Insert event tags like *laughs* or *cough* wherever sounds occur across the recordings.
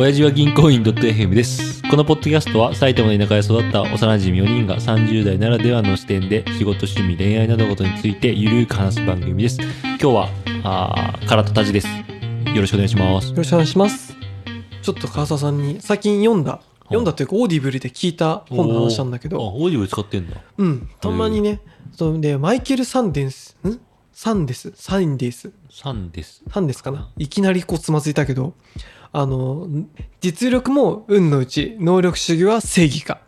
親父は銀行員 .fm です。このポッドキャストは埼玉の田舎で育った幼馴染4人が30代ならではの視点で仕事、趣味、恋愛などのことについてゆるく話す番組です。今日は、あー、唐田たじです。よろしくお願いしますよ。ろしくお願いします。ちょっと川沢さんに最近読んだ、読んだというかオーディブルで聞いた本の話なんだけあ、ど、オーディブル使ってんだ。うん、たまにね、そうで、マイケル・サンデンス、ん？サンデス、サンデス、3です。サンデスかないきなりこうつまずいたけど、あの、実力も運のうち、能力主義は正義か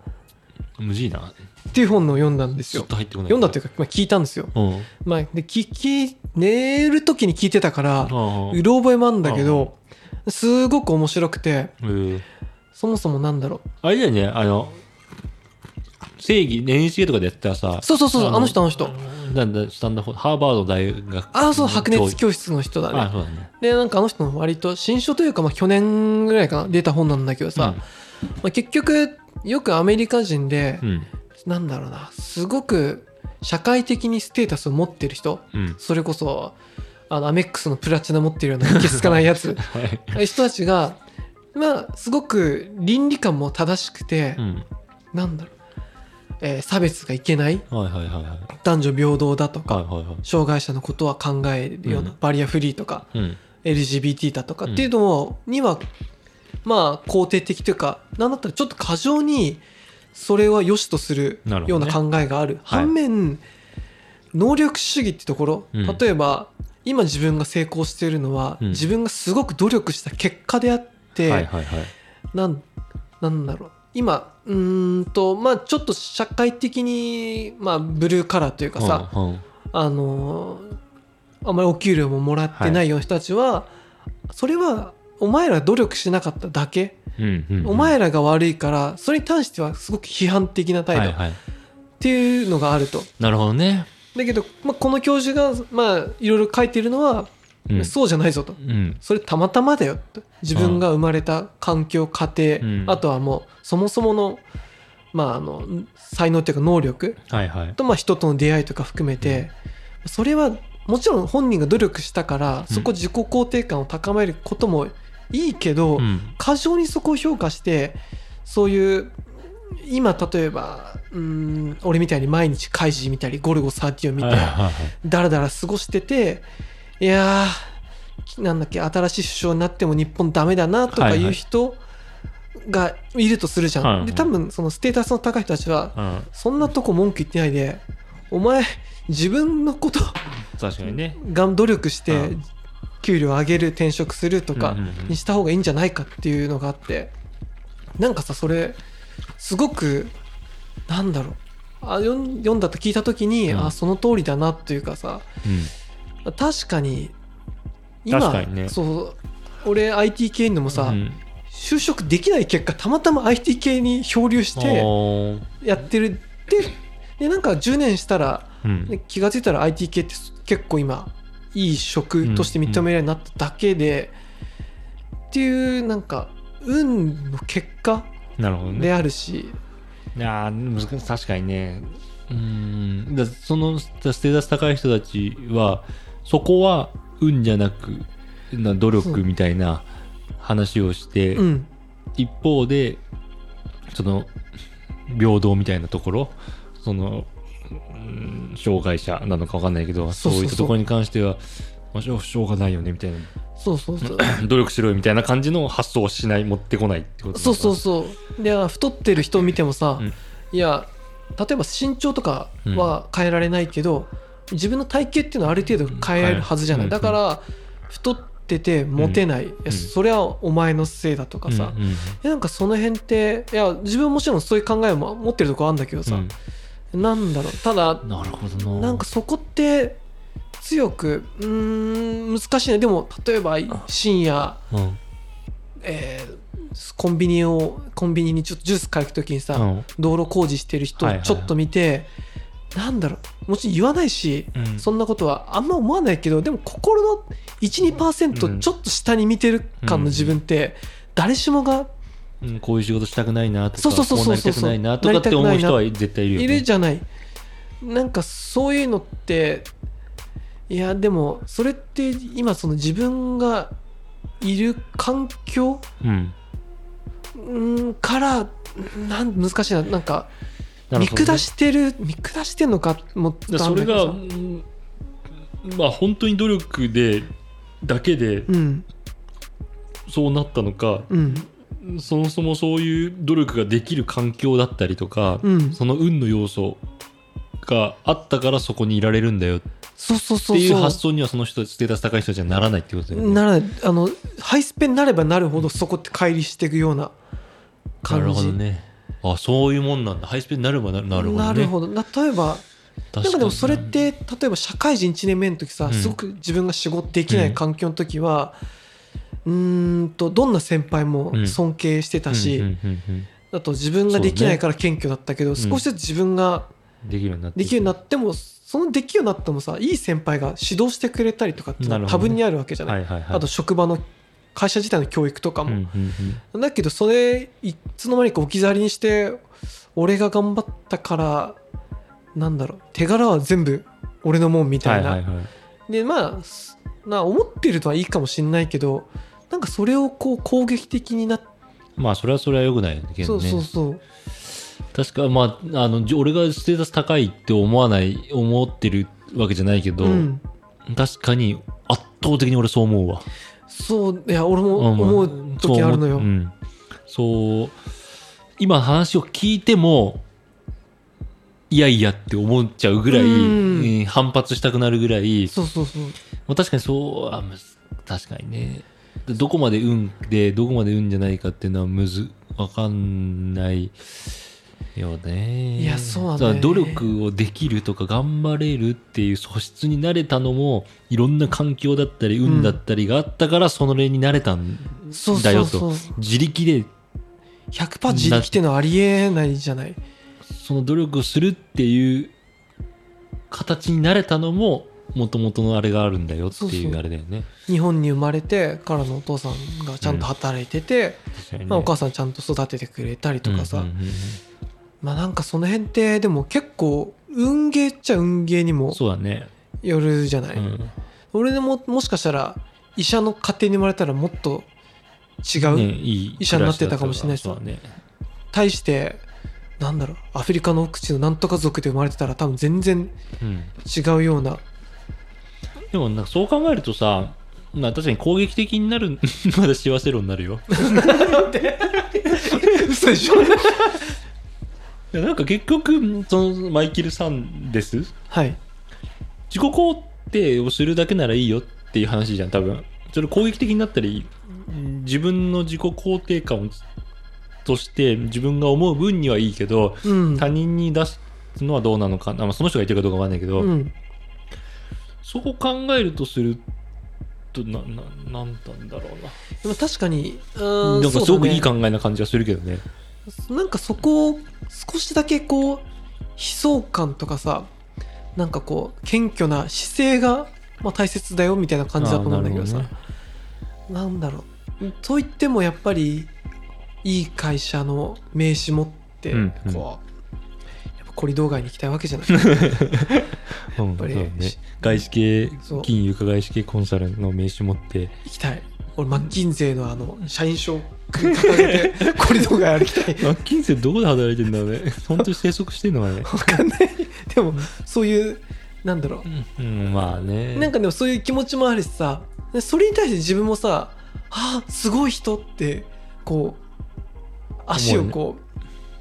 むずいな。っていう本を読んだんですよちょっ。と入ってこない。読んだっていうか、まあ、聞いたんですよ。うん。まあ、で、聞き、寝る時に聞いてたから、あうろ覚えもあるんだけど、すごく面白くて、えーそもそもなんだろう。あれだよね、あの、正義、NHK とかでやってたらさ、そうそうそう、あの人あの人。なんだ、スタンダード、ハーバード大学。ああ、そう、白熱教教室の人だあ、ね。そうだね。で、なんかあの人の割と新書というか、まあ去年ぐらいかな、出た本なんだけどさ、まあ、結局、よくアメリカ人でう、ん。なんだろうな、すごく社会的にステータスを持ってる人、うん。それこそ、あの、アメックスのプラチナ持ってるような、いけすかないやつ、*laughs* はい。人たちが、まあ、すごく倫理観も正しくて、うん。なんだろう、えー差別がいけない、はいはいはいはい。男女平等だとか、はいはいはい。障害者のことは考えるような、うんバリアフリーとか、うん。LGBT だとかっていうのには、まあ肯定的というかなんだったらちょっと過剰にそれは良しとするような考えがあるはい反面、能力主義ってところ、うん例えば今自分が成功しているのは、うん自分がすごく努力した結果であって、はいはいはい。なんなんだろう今うーんとまあちょっと社会的に、まあ、ブルーカラーというかさ、うんうんあのーあんまりお給料ももらってないような人たちは、それはお前ら努力しなかっただけ、うんうんうん。お前らが悪いからそれに対してはすごく批判的な態度っはいはい。ていうのがあると。なるほどね。だけど、まあ、この教授が、まあ、いろいろ書いてるのは、うん。そうじゃないぞと。うん。それたまたまだよと自分が生まれた環境家庭、うんあとはもうそもそもの,、まあ、あの才能っていうか能力はいはい。と、まあ、人との出会いとか含めて、それはもちろん本人が努力したからそこ自己肯定感を高めることもいいけど、うん。過剰にそこを評価してそういう今例えばうーん俺みたいに毎日カイジ見たりゴルゴ13を見てだらだら過ごしてていやーなんだっけ新しい首相になっても日本ダメだなとかいう人がいるとするじゃん。はいはいで多分そのステータスの高い人たちはうん。そんなとこ文句言ってないでお前自分のこと確かにね。が努力してうん給料上げる転職するとかにした方がいいんじゃないかっていうのがあってなんかさそれすごくなんだろうあ読んだと聞いた時に、うんあその通りだなっていうかさうん。確かに今確かにね。そう俺 IT 系のもさ、うん。就職できない結果たまたま IT 系に漂流してやってるででなんか10年したらうん。で気が付いたら IT 系って結構今いい職として認められるようになっただけで、っていうなんか運の結果なるほどね。であるし、いやー難しい確かにね。うーん。だそのステータス高い人たちはそこは運じゃなくな努力みたいな話をして、うん。一方でその平等みたいなところそのうん障害者なのか分かんないけどそういったところに関しては、まあ、しょうがないよねみたいな。そうそうそう。*clears throat* 努力しろよみたいな感じの発想をしない持ってこないってことそうそうそう。で太ってる人を見てもさ、うん。いや例えば身長とかは変えられないけど、自分の体型っていうのはある程度変えられるはずじゃない、うんだから太っててモテない、いやん。それはお前のせいだとかさ、うなんかその辺っていや自分はもちろんそういう考えも持ってるとこあるんだけどさ、なんだろう。ただなるほどな。なんかそこって強くうーん難しいね。でも例えば深夜、うん。えーコンビニをコンビニにちょっとジュース買い行く時にさ、うん。道路工事してる人ちょっと見て、なんだろう。もちろん言わないし、うん。そんなことはあんま思わないけどでも心のうん。12%ちょっと下に見てる感の自分って誰しもがうん、こういう仕事したくないなとかそうそうそうそうこうなりたくないなとかって思う人は絶対いるよね。いるじゃない。なんかそういうのっていやでもそれって今その自分がいる環境うん。うんからなん難しいな。なんかね。下してる見下してんのかもっそれが、うんまあ本当に努力でだけでうん。そうなったのか、うん。そもそもそういう努力ができる環境だったりとか、うん。その運の要素があったからそこにいられるんだよ。っそうそうそう。ていう発想にはその人ステータス高い人たちはならないってことだよね。ならない。あのハイスペになればなるほどそこって乖離していくようなな感じ。るほどね。あそういうもんなんだ。ハイスペになればななるほどね。なるほど。な例えば確なんかでもそれって例えば社会人1年目の時さ、うん。すごく自分が仕事できない環境の時は、うーんとどんな先輩も尊敬してたし、うんうんうんうん。あと自分ができないから謙虚だったけど、少しずつ自分ができるようになってできるようになってもそのできるようになってもさいい先輩が指導してくれたりとかって多分にあるわけじゃない、はいはいはい。あと職場の会社自体の教育とかも、だけどそれいつの間にか置き去りにして俺が頑張ったからなんだろう手柄は全部俺のもんみたいな。でまあすな思ってるとはいいかもしんないけどなんかそれをこう攻撃的になって、まあそれはそれはよくないよねけそうどね。そうそう確かまああのじ俺がステータス高いって思わない思ってるわけじゃないけど、うん、確かに圧倒的に俺そう思うわ。そういや俺も思う時あるのよ、そうん。そう今話を聞いてもいやいやって思っちゃうぐらい、うん。うん反発したくなるぐらい、そうそうそう。まあ、確かにそうあ確かにね。どこまで運でどこまで運じゃないかっていうのはむずわかんないよね。いやそうなんだ努力をできるとか頑張れるっていう素質になれたのもいろんな環境だったり運だったりがあったからその例になれたんそうだよと自力で。100%自力っていうのはありえないじゃない。その努力をするっていう形になれたのももともとのあれがあるんだよっていそうあれだよね。日本に生まれてからのお父さんがちゃんと働いてて、確かにね。まあ、お母さんちゃんと育ててくれたりとかさ、うんうんうんまあなんかその辺ってでも結構運ゲーっちゃ運ゲーにうんもそうだね。よるじゃない、うん俺でももしかしたら医者の家庭に生まれたらもっと違う、ね、いい医者になってたかもしれないしね。対してなんだろうアフリカの奥地のなんとか族で生まれてたら多分全然うん違うようなでもなんかそう考えるとさ、まあ確かに攻撃的になる、*laughs* まだ幸せ論になるよ。*laughs* 嘘でしょ？いやなんか結局、そのマイケルさんです？はい。自己肯定をするだけならいいよっていう話じゃん、多分。それ攻撃的になったり、自分の自己肯定感をとして自分が思う分にはいいけど、うん。他人に出すのはどうなのかな、まあ、その人が言ってるかどうかわかんないけど、うん。そう考えるとするとなななんなんだろうな。でも確かにうんなんかすごくいい考えな感じはするけどねなんかそこを少しだけこう悲壮感とかさなんかこう謙虚な姿勢が、まあ、大切だよみたいな感じだと思うんだけどさ。なるほなんだろう。と言ってもやっぱりいい会社の名刺持ってこう、うん。うんやっぱコリドー街に行きたいわけじゃない。*laughs* うんぱりね。外資系金融か外資系コンサルの名刺持って行きたい俺マッキンゼーのあの社員証掲げてコリドー街歩きたいマッキンセどこで働いてんだろうね。*laughs* 本当に生息してんのかね。わかんない。でもそういうなんだろう。うんまあね。なんかでもそういう気持ちもあるしさ。でそれに対して自分もさ「ああすごい人」ってこう足をこ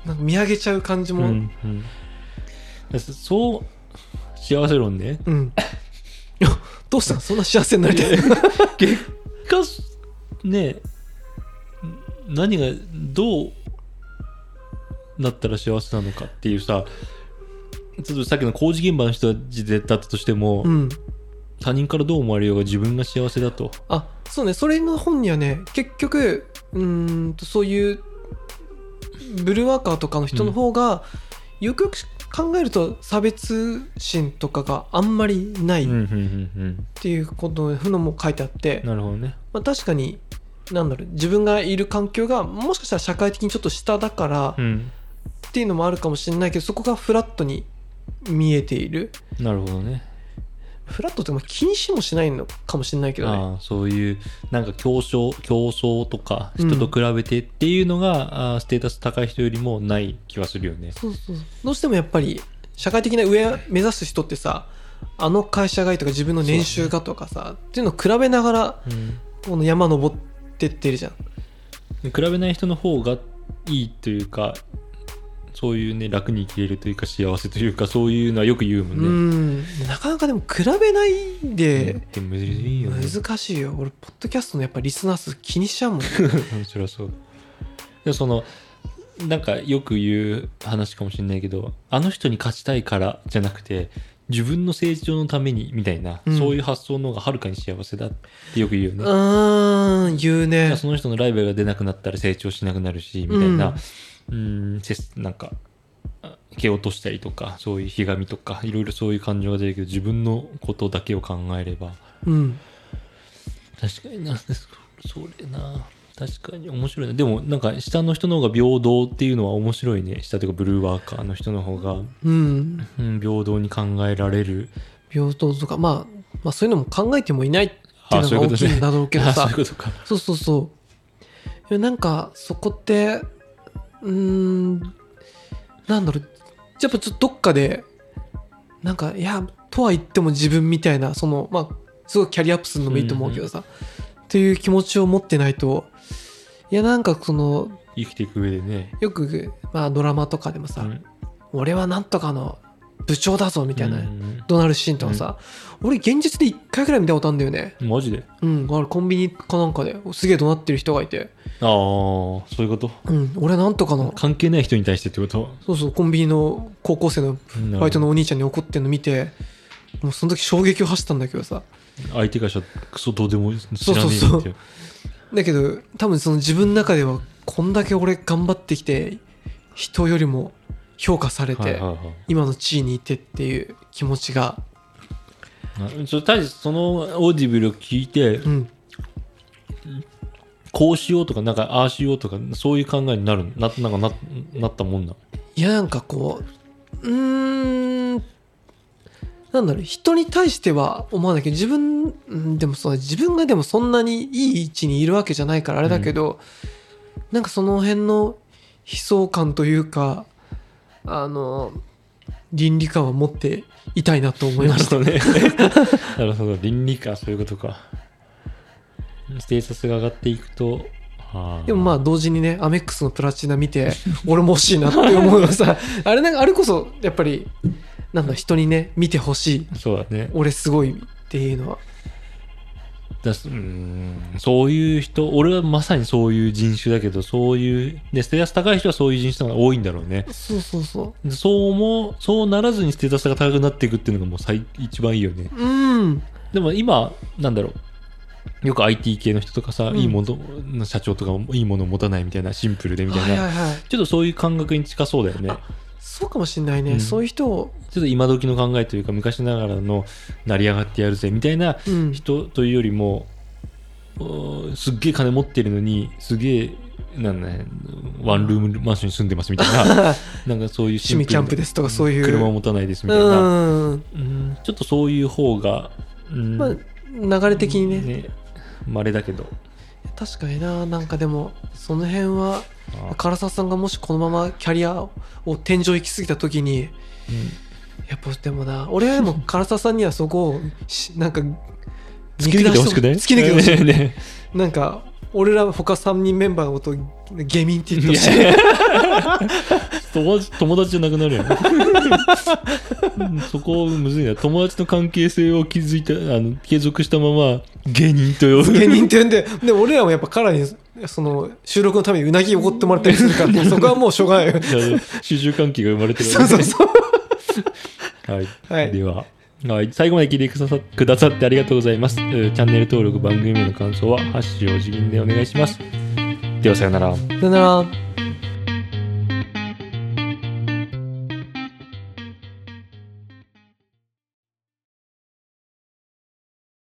う、なんか見上げちゃう感じも、ううんんうん。だそう幸せ論ね。いやどうした？のそんな幸せになりたい。結果ね何がどうなったら幸せなのかっていうさちょっとさっきの工事現場の人たちだったとしても、うん。他人からどう思われようが自分が幸せだと。あそうねそれの本にはね結局うーんとそういうブルーワーカーとかの人の方が、よくよく考えると差別心とかがあんまりないっていうことのふのも書いてあって、うんなるほどね。まあ、確かになんだろう自分がいる環境がもしかしたら社会的にちょっと下だからうん。っていうのもあるかもしれないけどそこがフラットに見えている。なるほどねフラットっても気にしもしないのかもしれないけどね。ああそういうなんか競争競争とか人と比べてっていうのが、あーステータス高い人よりもない気はするよね。そうそう。どうしてもやっぱり社会的な上目指す人ってさあの会社がいいとか自分の年収がとかさ、っていうのを比べながらうんこの山登ってってるじゃん。で比べない人の方がいいというかそういうね楽に生きれるというか幸せというかそういうのはよく言うもうんね、ん。なかなかでも比べないで難しいよ俺ポッドキャストのやっぱリスナー数気にしちゃうもん *laughs* そりゃそう。でそのなんかよく言う話かもしれないけどあの人に勝ちたいからじゃなくて自分の成長のためにみたいな、うん。そういう発想の方がはるかに幸せだってよく言うよね。う、ーん言うね。あその人のライバルが出なくなったら成長しなくなるしみたいな。うんせなんかあ蹴落としたりとかそういうひがみとかいろいろそういう感情が出るけど自分のことだけを考えればうん。確かになそれな。確かに面白いな。でもなんか下の人の方が平等っていうのは面白いね。下というかブルーワーカーの人の方が、うん。うん、平等に考えられる。平等とか、まあ、まあそういうのも考えてもいないっていうあのが大きいんだろうけどあ *laughs* そうそうそうそう。なんかそこってうーんなんだろう。やっぱちょっとどっかでなんかいやとは言っても自分みたいなそのまあすごいキャリアアップするのもいいと思うけどさ、っていう気持ちを持ってないといやなんかその生きていく上でね。よく、まあ、ドラマとかでもさ、うん。俺はなんとかの部長だぞみたいな、うん。怒鳴るシーンとかさ、俺現実で1回ぐらい見たことあるんだよね。マジで？うん。あれコンビニかなんかですげえ怒鳴ってる人がいて。ああそういうこと？うん。俺なんとかの。関係ない人に対してってこと？そうそうコンビニの高校生のバイトのお兄ちゃんに怒ってんの見てもうその時衝撃を走ったんだけどさ。相手がしたらクソどうでも知らねえそうそうそう。だけど多分その自分の中ではこんだけ俺頑張ってきて人よりも評価されて、今の地位にいてっていう気持ちが。あそれ大そのオーディブルを聞いてうん。こうしようとかなんかああしようとかそういう考えになるななんかななったもんないやなんかこううーんなんだろう。人に対しては思わないけど自分うんでもそう自分がでもそんなにいい位置にいるわけじゃないからあれだけど、なんかその辺の悲壮感というかあの倫理観は持っていたいなと思いました。なるほどね。*laughs* なるほど。倫理観そういうことか。ステータスが上がっていくとでもまあ同時にねアメックスのプラチナ見て俺も欲しいなって思うのさ。*laughs* あれなんかあれこそやっぱりなんだ人にね見てほしい。そうだね。俺すごいっていうのはだすうーんそういう人俺はまさにそういう人種だけどそういうでステータス高い人はそういう人種が多いんだろうね。そうそうそでそうもそうならずにステータスが高くなっていくっていうのがもう最一番いいよね。ううん。でも今なんだろう。よく IT 系の人とかさ、うん。いいもの社長とかもいいものを持たないみたいなシンプルでみたいな、はいはいはい。ちょっとそういう感覚に近そうだよね。あそうかもしんないね、うん。そういう人を、ちょっと今時の考えというか昔ながらの成り上がってやるぜみたいなうん、人というよりもおーすっげえ金持ってるのにすげえなんだねワンルームマンションに住んでますみたいな *laughs* なんかそういう趣味キャンプですとかそういう。車を持たないですみたいな、うん。うん。ちょっとそういう方が、うん。まあ流れ的にね。ね。稀だけど確かにななんかでもその辺はあ唐沢さんがもしこのままキャリアを天井行き過ぎた時にうん。やっぱでもな俺はでも唐沢さんにはそこをしなんか突き抜けてほしくない？突き抜けてほしい。ねなんか俺ら他3人メンバーのことを下民って言ってほし。い友達友達じゃなくなるやんうんそこむずいな。友達の関係性を築いたあの継続したまま芸人と呼ぶ。芸人って呼んでで俺らもやっぱ彼にその収録のためにうなぎおごってもらったりするからそこはもうしょうがない。主従関係が生まれてるそうそうそう。はい、はい。では、はい、最後まで聞いてくださくださってありがとうございます。チャンネル登録、番組への感想は、ハッシュを次元でお願いします。では、さよなら。さよなら